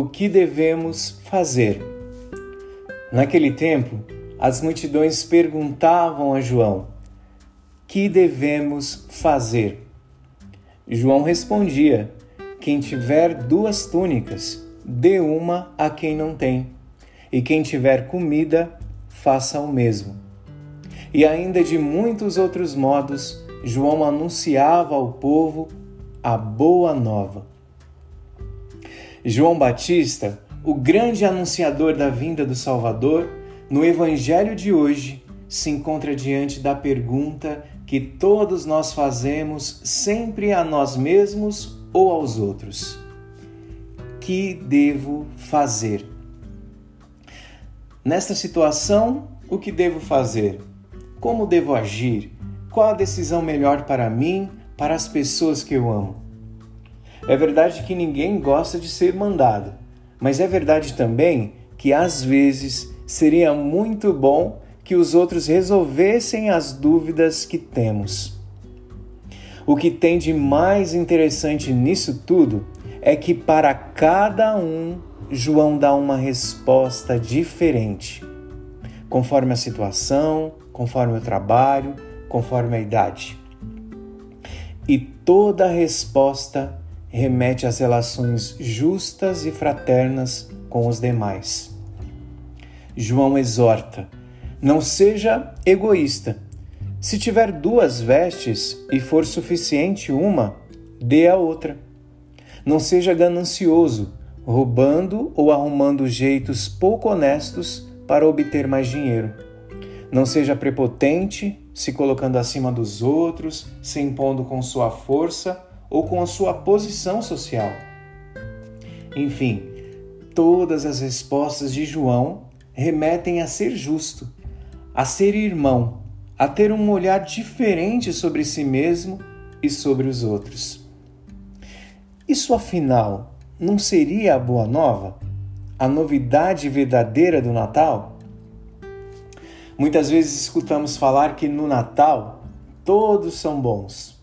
o que devemos fazer. Naquele tempo, as multidões perguntavam a João: Que devemos fazer? João respondia: Quem tiver duas túnicas, dê uma a quem não tem, e quem tiver comida, faça o mesmo. E ainda de muitos outros modos, João anunciava ao povo a boa nova. João Batista, o grande anunciador da vinda do Salvador, no Evangelho de hoje, se encontra diante da pergunta que todos nós fazemos sempre a nós mesmos ou aos outros: Que devo fazer? Nesta situação, o que devo fazer? Como devo agir? Qual a decisão melhor para mim, para as pessoas que eu amo? É verdade que ninguém gosta de ser mandado, mas é verdade também que às vezes seria muito bom que os outros resolvessem as dúvidas que temos. O que tem de mais interessante nisso tudo é que para cada um, João dá uma resposta diferente, conforme a situação, conforme o trabalho, conforme a idade. E toda resposta remete às relações justas e fraternas com os demais. João exorta: não seja egoísta. Se tiver duas vestes e for suficiente uma, dê a outra. Não seja ganancioso, roubando ou arrumando jeitos pouco honestos para obter mais dinheiro. Não seja prepotente, se colocando acima dos outros, se impondo com sua força ou com a sua posição social. Enfim, todas as respostas de João remetem a ser justo, a ser irmão, a ter um olhar diferente sobre si mesmo e sobre os outros. Isso afinal não seria a boa nova? A novidade verdadeira do Natal? Muitas vezes escutamos falar que no Natal todos são bons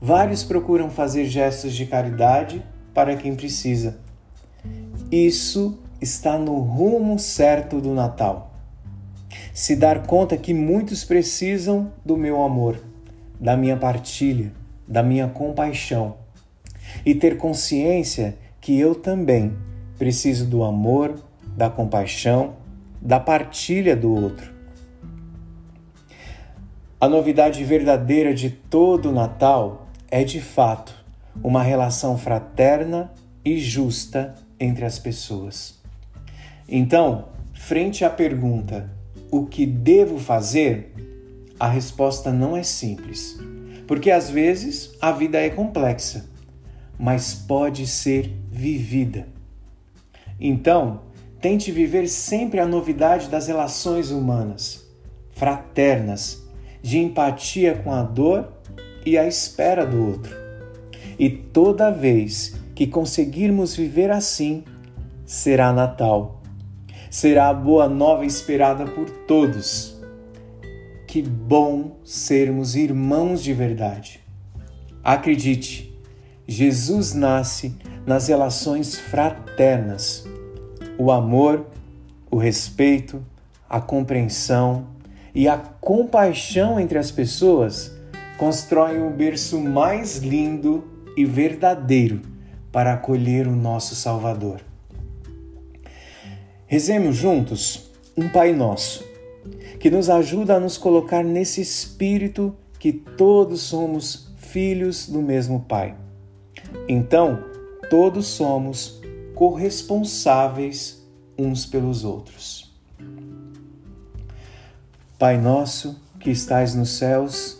Vários procuram fazer gestos de caridade para quem precisa. Isso está no rumo certo do Natal. Se dar conta que muitos precisam do meu amor, da minha partilha, da minha compaixão. E ter consciência que eu também preciso do amor, da compaixão, da partilha do outro. A novidade verdadeira de todo o Natal é de fato uma relação fraterna e justa entre as pessoas. Então, frente à pergunta: o que devo fazer? A resposta não é simples, porque às vezes a vida é complexa, mas pode ser vivida. Então, tente viver sempre a novidade das relações humanas, fraternas, de empatia com a dor e à espera do outro. E toda vez que conseguirmos viver assim, será Natal. Será a boa nova esperada por todos. Que bom sermos irmãos de verdade. Acredite, Jesus nasce nas relações fraternas. O amor, o respeito, a compreensão e a compaixão entre as pessoas constroem o berço mais lindo e verdadeiro para acolher o nosso Salvador. Rezemos juntos um Pai Nosso, que nos ajuda a nos colocar nesse espírito que todos somos filhos do mesmo Pai. Então, todos somos corresponsáveis uns pelos outros. Pai nosso que estais nos céus,